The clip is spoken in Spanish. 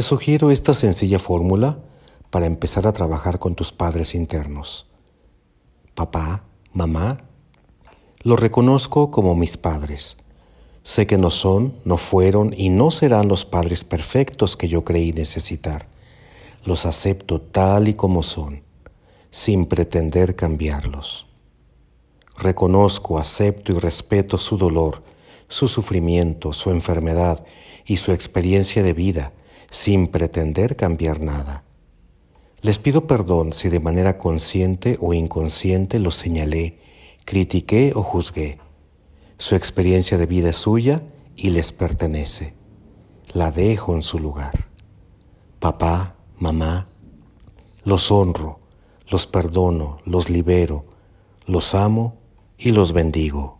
Te sugiero esta sencilla fórmula para empezar a trabajar con tus padres internos. Papá, mamá, los reconozco como mis padres. Sé que no son, no fueron y no serán los padres perfectos que yo creí necesitar. Los acepto tal y como son, sin pretender cambiarlos. Reconozco, acepto y respeto su dolor, su sufrimiento, su enfermedad y su experiencia de vida, sin pretender cambiar nada. Les pido perdón si de manera consciente o inconsciente los señalé, critiqué o juzgué. Su experiencia de vida es suya y les pertenece. La dejo en su lugar. Papá, mamá, los honro, los perdono, los libero, los amo y los bendigo.